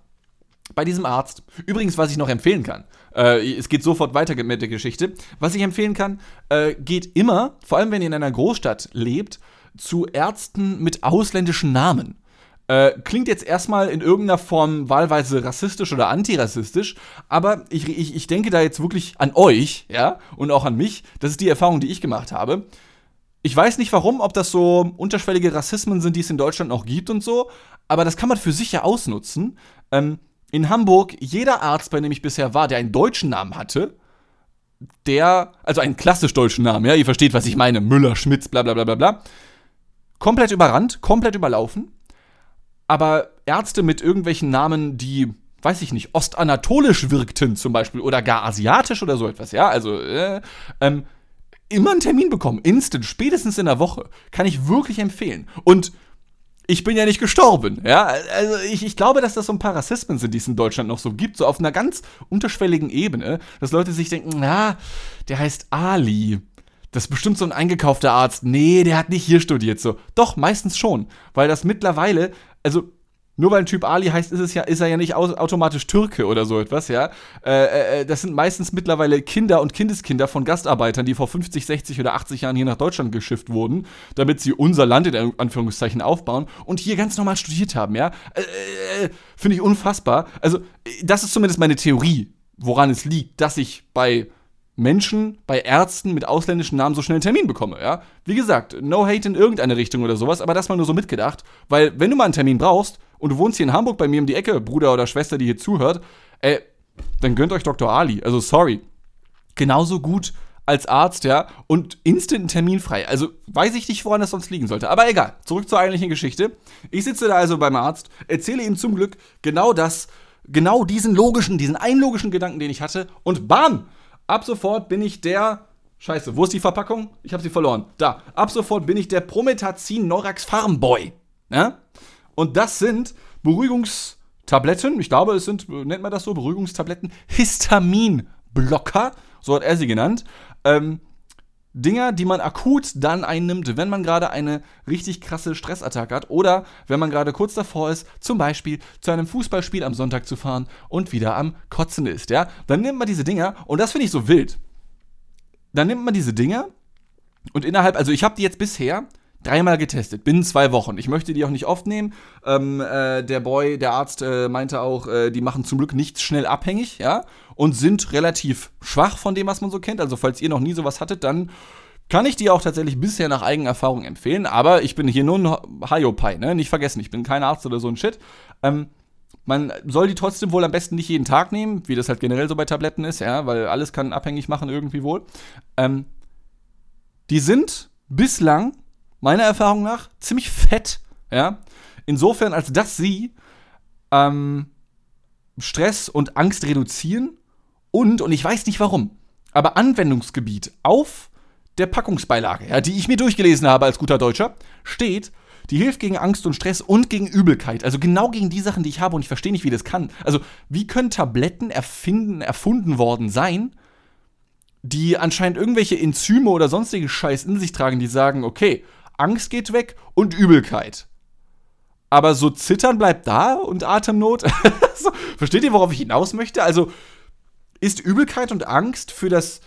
bei diesem Arzt. Übrigens, was ich noch empfehlen kann, äh, es geht sofort weiter mit der Geschichte. Was ich empfehlen kann, äh, geht immer, vor allem wenn ihr in einer Großstadt lebt, zu Ärzten mit ausländischen Namen. Äh, klingt jetzt erstmal in irgendeiner Form wahlweise rassistisch oder antirassistisch, aber ich, ich, ich denke da jetzt wirklich an euch, ja, und auch an mich. Das ist die Erfahrung, die ich gemacht habe. Ich weiß nicht warum, ob das so unterschwellige Rassismen sind, die es in Deutschland noch gibt und so, aber das kann man für sich ja ausnutzen. Ähm, in Hamburg, jeder Arzt, bei dem ich bisher war, der einen deutschen Namen hatte, der, also einen klassisch deutschen Namen, ja, ihr versteht, was ich meine, Müller, Schmitz, bla bla bla bla bla, komplett überrannt, komplett überlaufen aber Ärzte mit irgendwelchen Namen, die, weiß ich nicht, ostanatolisch wirkten zum Beispiel oder gar asiatisch oder so etwas, ja, also, äh, ähm, immer einen Termin bekommen, instant, spätestens in der Woche, kann ich wirklich empfehlen. Und ich bin ja nicht gestorben, ja, also ich, ich glaube, dass das so ein paar Rassismen sind, die es in Deutschland noch so gibt, so auf einer ganz unterschwelligen Ebene, dass Leute sich denken, na, der heißt Ali, das ist bestimmt so ein eingekaufter Arzt. Nee, der hat nicht hier studiert so. Doch, meistens schon. Weil das mittlerweile also nur weil ein Typ Ali heißt, ist, es ja, ist er ja nicht automatisch Türke oder so etwas, ja. Äh, äh, äh, das sind meistens mittlerweile Kinder und Kindeskinder von Gastarbeitern, die vor 50, 60 oder 80 Jahren hier nach Deutschland geschifft wurden, damit sie unser Land in Anführungszeichen aufbauen und hier ganz normal studiert haben, ja. Äh, äh, äh Finde ich unfassbar. Also, das ist zumindest meine Theorie, woran es liegt, dass ich bei Menschen bei Ärzten mit ausländischen Namen so schnell einen Termin bekomme, ja. Wie gesagt, no hate in irgendeine Richtung oder sowas, aber das mal nur so mitgedacht, weil wenn du mal einen Termin brauchst und du wohnst hier in Hamburg bei mir um die Ecke, Bruder oder Schwester, die hier zuhört, äh, dann gönnt euch Dr. Ali, also sorry. Genauso gut als Arzt, ja, und instant einen Termin frei. Also weiß ich nicht, woran das sonst liegen sollte. Aber egal, zurück zur eigentlichen Geschichte. Ich sitze da also beim Arzt, erzähle ihm zum Glück genau das, genau diesen logischen, diesen einlogischen Gedanken, den ich hatte, und bam! Ab sofort bin ich der. Scheiße, wo ist die Verpackung? Ich habe sie verloren. Da. Ab sofort bin ich der Promethazin Norax Farmboy. Ja? Und das sind Beruhigungstabletten. Ich glaube, es sind, nennt man das so, Beruhigungstabletten. Histaminblocker. So hat er sie genannt. Ähm, Dinger, die man akut dann einnimmt, wenn man gerade eine richtig krasse Stressattacke hat oder wenn man gerade kurz davor ist, zum Beispiel zu einem Fußballspiel am Sonntag zu fahren und wieder am Kotzen ist, ja, dann nimmt man diese Dinger und das finde ich so wild. Dann nimmt man diese Dinger und innerhalb, also ich habe die jetzt bisher dreimal getestet, binnen zwei Wochen. Ich möchte die auch nicht oft nehmen. Ähm, äh, der Boy, der Arzt äh, meinte auch, äh, die machen zum Glück nichts schnell abhängig, ja und sind relativ schwach von dem, was man so kennt. Also falls ihr noch nie sowas hattet, dann kann ich die auch tatsächlich bisher nach Eigenerfahrung empfehlen. Aber ich bin hier nur ein Hyopai, ne? Nicht vergessen, ich bin kein Arzt oder so ein Shit. Ähm, man soll die trotzdem wohl am besten nicht jeden Tag nehmen, wie das halt generell so bei Tabletten ist, ja, weil alles kann abhängig machen irgendwie wohl. Ähm, die sind bislang, meiner Erfahrung nach, ziemlich fett, ja. Insofern, als dass sie ähm, Stress und Angst reduzieren und, und ich weiß nicht warum, aber Anwendungsgebiet auf der Packungsbeilage, ja, die ich mir durchgelesen habe als guter Deutscher, steht, die hilft gegen Angst und Stress und gegen Übelkeit. Also genau gegen die Sachen, die ich habe und ich verstehe nicht, wie das kann. Also, wie können Tabletten erfinden, erfunden worden sein, die anscheinend irgendwelche Enzyme oder sonstige Scheiß in sich tragen, die sagen, okay, Angst geht weg und Übelkeit. Aber so Zittern bleibt da und Atemnot. Versteht ihr, worauf ich hinaus möchte? Also, ist Übelkeit und Angst für das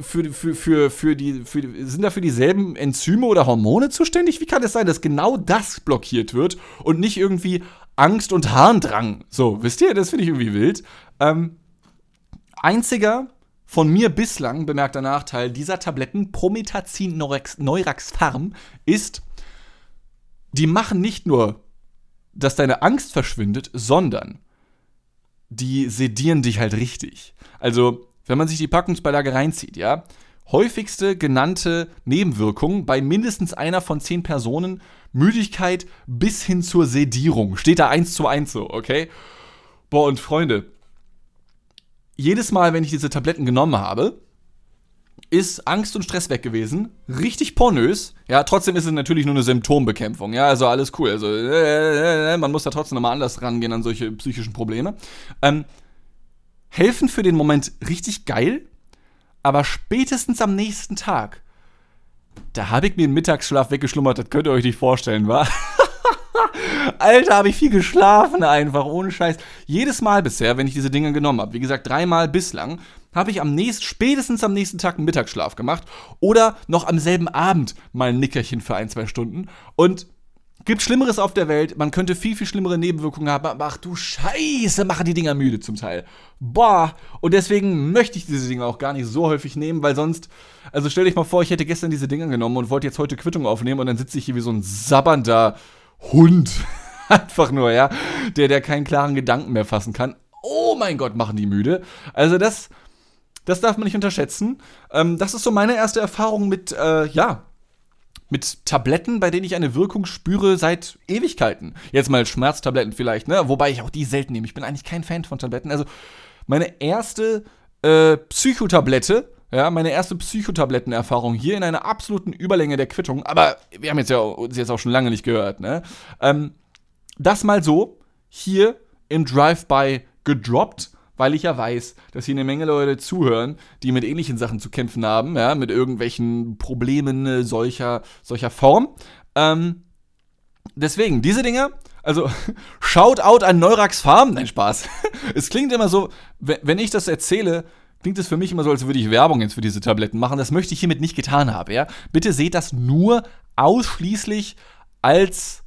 für, für, für, für die, für, sind dafür dieselben Enzyme oder Hormone zuständig? Wie kann es sein, dass genau das blockiert wird und nicht irgendwie Angst und Harndrang. So, wisst ihr, das finde ich irgendwie wild. Ähm, einziger von mir bislang bemerkter Nachteil dieser Tabletten Promethazin Neurax Farm ist, die machen nicht nur, dass deine Angst verschwindet, sondern die sedieren dich halt richtig. Also, wenn man sich die Packungsbeilage reinzieht, ja, häufigste genannte Nebenwirkung bei mindestens einer von zehn Personen Müdigkeit bis hin zur Sedierung. Steht da eins zu eins so, okay? Boah, und Freunde, jedes Mal, wenn ich diese Tabletten genommen habe, ist Angst und Stress weg gewesen. Richtig pornös. Ja, trotzdem ist es natürlich nur eine Symptombekämpfung. Ja, also alles cool. Also, äh, äh, man muss da trotzdem nochmal anders rangehen an solche psychischen Probleme. Ähm, helfen für den Moment richtig geil, aber spätestens am nächsten Tag, da habe ich mir einen Mittagsschlaf weggeschlummert, das könnt ihr euch nicht vorstellen, wa? Alter, habe ich viel geschlafen einfach, ohne Scheiß. Jedes Mal bisher, wenn ich diese Dinge genommen habe, wie gesagt, dreimal bislang, habe ich am nächsten, spätestens am nächsten Tag einen Mittagsschlaf gemacht oder noch am selben Abend mal ein Nickerchen für ein, zwei Stunden. Und gibt Schlimmeres auf der Welt, man könnte viel, viel schlimmere Nebenwirkungen haben, aber ach du Scheiße, machen die Dinger müde zum Teil. Boah, und deswegen möchte ich diese Dinger auch gar nicht so häufig nehmen, weil sonst, also stell dich mal vor, ich hätte gestern diese Dinger genommen und wollte jetzt heute Quittung aufnehmen und dann sitze ich hier wie so ein sabbernder Hund. Einfach nur, ja. Der, der keinen klaren Gedanken mehr fassen kann. Oh mein Gott, machen die müde. Also das, das darf man nicht unterschätzen. Ähm, das ist so meine erste Erfahrung mit, äh, ja, mit Tabletten, bei denen ich eine Wirkung spüre seit Ewigkeiten. Jetzt mal Schmerztabletten vielleicht, ne? Wobei ich auch die selten nehme. Ich bin eigentlich kein Fan von Tabletten. Also meine erste äh, Psychotablette ja, meine erste Psychotablettenerfahrung hier in einer absoluten Überlänge der Quittung. Aber wir haben jetzt ja uns jetzt auch schon lange nicht gehört, ne? Ähm, das mal so hier im Drive-By gedroppt, weil ich ja weiß, dass hier eine Menge Leute zuhören, die mit ähnlichen Sachen zu kämpfen haben, ja, mit irgendwelchen Problemen äh, solcher, solcher Form. Ähm, deswegen, diese Dinge, also Shoutout an Neurax Farm, nein, Spaß. es klingt immer so, wenn ich das erzähle, klingt es für mich immer so, als würde ich Werbung jetzt für diese Tabletten machen. Das möchte ich hiermit nicht getan haben, ja. Bitte seht das nur ausschließlich als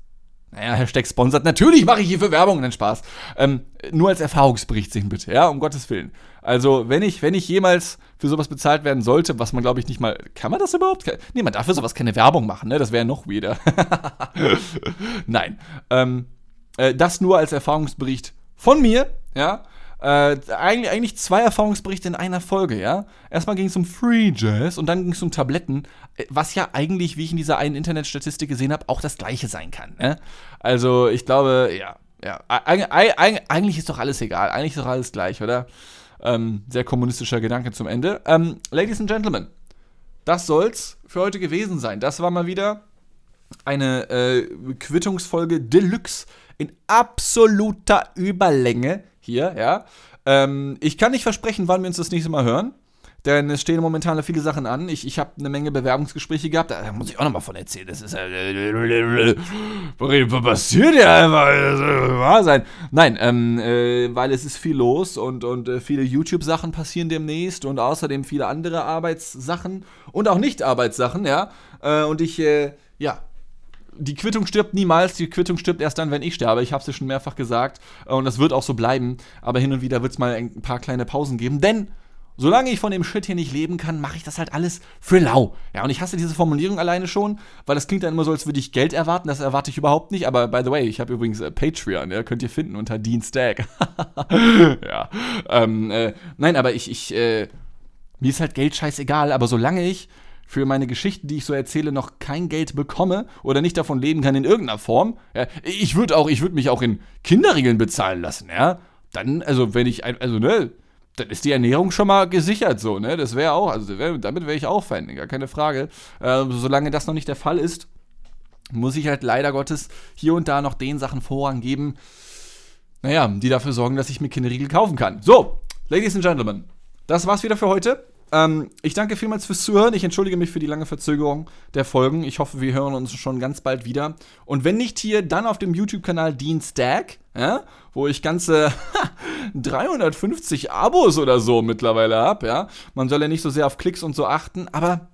naja, Hashtag sponsert. Natürlich mache ich hier für Werbung, nein, Spaß. Ähm, nur als Erfahrungsbericht sehen, bitte, ja, um Gottes Willen. Also, wenn ich, wenn ich jemals für sowas bezahlt werden sollte, was man, glaube ich, nicht mal. Kann man das überhaupt? Nee, man darf für sowas keine Werbung machen, ne? Das wäre noch wieder. Nein. Ähm, äh, das nur als Erfahrungsbericht von mir, ja. Äh, eigentlich, eigentlich zwei Erfahrungsberichte in einer Folge, ja. Erstmal ging es um Free Jazz und dann ging es um Tabletten, äh, was ja eigentlich, wie ich in dieser einen Internetstatistik gesehen habe, auch das gleiche sein kann. Ne? Also ich glaube, ja, ja. Eig eig eigentlich ist doch alles egal, eigentlich ist doch alles gleich, oder? Ähm, sehr kommunistischer Gedanke zum Ende. Ähm, Ladies and Gentlemen, das soll's für heute gewesen sein. Das war mal wieder eine äh, Quittungsfolge Deluxe in absoluter Überlänge hier, ja. Ähm, ich kann nicht versprechen, wann wir uns das nächste Mal hören. Denn es stehen momentan viele Sachen an. Ich, ich habe eine Menge Bewerbungsgespräche gehabt. Da muss ich auch nochmal von erzählen. Das ist was passiert ja einfach. Wahr sein. Nein, ähm, äh, weil es ist viel los und, und äh, viele YouTube-Sachen passieren demnächst und außerdem viele andere Arbeitssachen und auch Nicht-Arbeitssachen, ja. Äh, und ich, äh, ja, die Quittung stirbt niemals, die Quittung stirbt erst dann, wenn ich sterbe. Ich habe es ja schon mehrfach gesagt und das wird auch so bleiben. Aber hin und wieder wird es mal ein paar kleine Pausen geben, denn solange ich von dem Shit hier nicht leben kann, mache ich das halt alles für lau. Ja, und ich hasse diese Formulierung alleine schon, weil das klingt dann immer so, als würde ich Geld erwarten. Das erwarte ich überhaupt nicht. Aber by the way, ich habe übrigens äh, Patreon, ja, könnt ihr finden unter Dean Stag. ja. Ähm, äh, nein, aber ich, ich, äh, mir ist halt Geld scheißegal, aber solange ich für meine Geschichten, die ich so erzähle, noch kein Geld bekomme oder nicht davon leben kann in irgendeiner Form, ja, ich würde auch, ich würde mich auch in Kinderregeln bezahlen lassen, ja. Dann, also wenn ich, also ne, dann ist die Ernährung schon mal gesichert, so, ne? Das wäre auch, also wär, damit wäre ich auch Fan, gar keine Frage. Äh, solange das noch nicht der Fall ist, muss ich halt leider Gottes hier und da noch den Sachen Vorrang geben, naja, die dafür sorgen, dass ich mir Kinderriegel kaufen kann. So, Ladies and Gentlemen, das war's wieder für heute. Ähm, ich danke vielmals fürs Zuhören. Ich entschuldige mich für die lange Verzögerung der Folgen. Ich hoffe, wir hören uns schon ganz bald wieder. Und wenn nicht hier, dann auf dem YouTube-Kanal Dean Stack, ja, wo ich ganze 350 Abos oder so mittlerweile habe. Ja. Man soll ja nicht so sehr auf Klicks und so achten, aber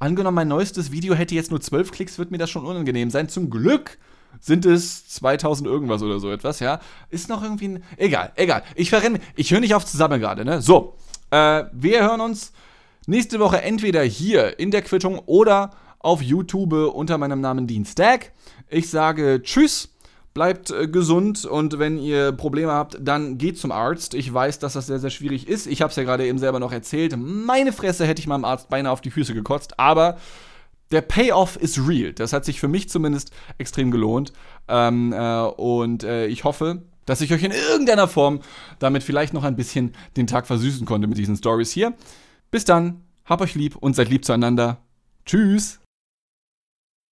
angenommen, mein neuestes Video hätte jetzt nur 12 Klicks, wird mir das schon unangenehm sein. Zum Glück sind es 2000 irgendwas oder so etwas, ja. Ist noch irgendwie ein. Egal, egal. Ich verrenne. Ich höre nicht auf zusammen gerade, ne? So. Äh, wir hören uns nächste Woche entweder hier in der Quittung oder auf YouTube unter meinem Namen Dean Stack. Ich sage Tschüss. Bleibt äh, gesund und wenn ihr Probleme habt, dann geht zum Arzt. Ich weiß, dass das sehr, sehr schwierig ist. Ich habe es ja gerade eben selber noch erzählt. Meine Fresse hätte ich meinem Arzt beinahe auf die Füße gekotzt, aber der Payoff ist real. Das hat sich für mich zumindest extrem gelohnt. Ähm, äh, und äh, ich hoffe, dass ich euch in irgendeiner Form damit vielleicht noch ein bisschen den Tag versüßen konnte mit diesen Stories hier. Bis dann, habt euch lieb und seid lieb zueinander. Tschüss.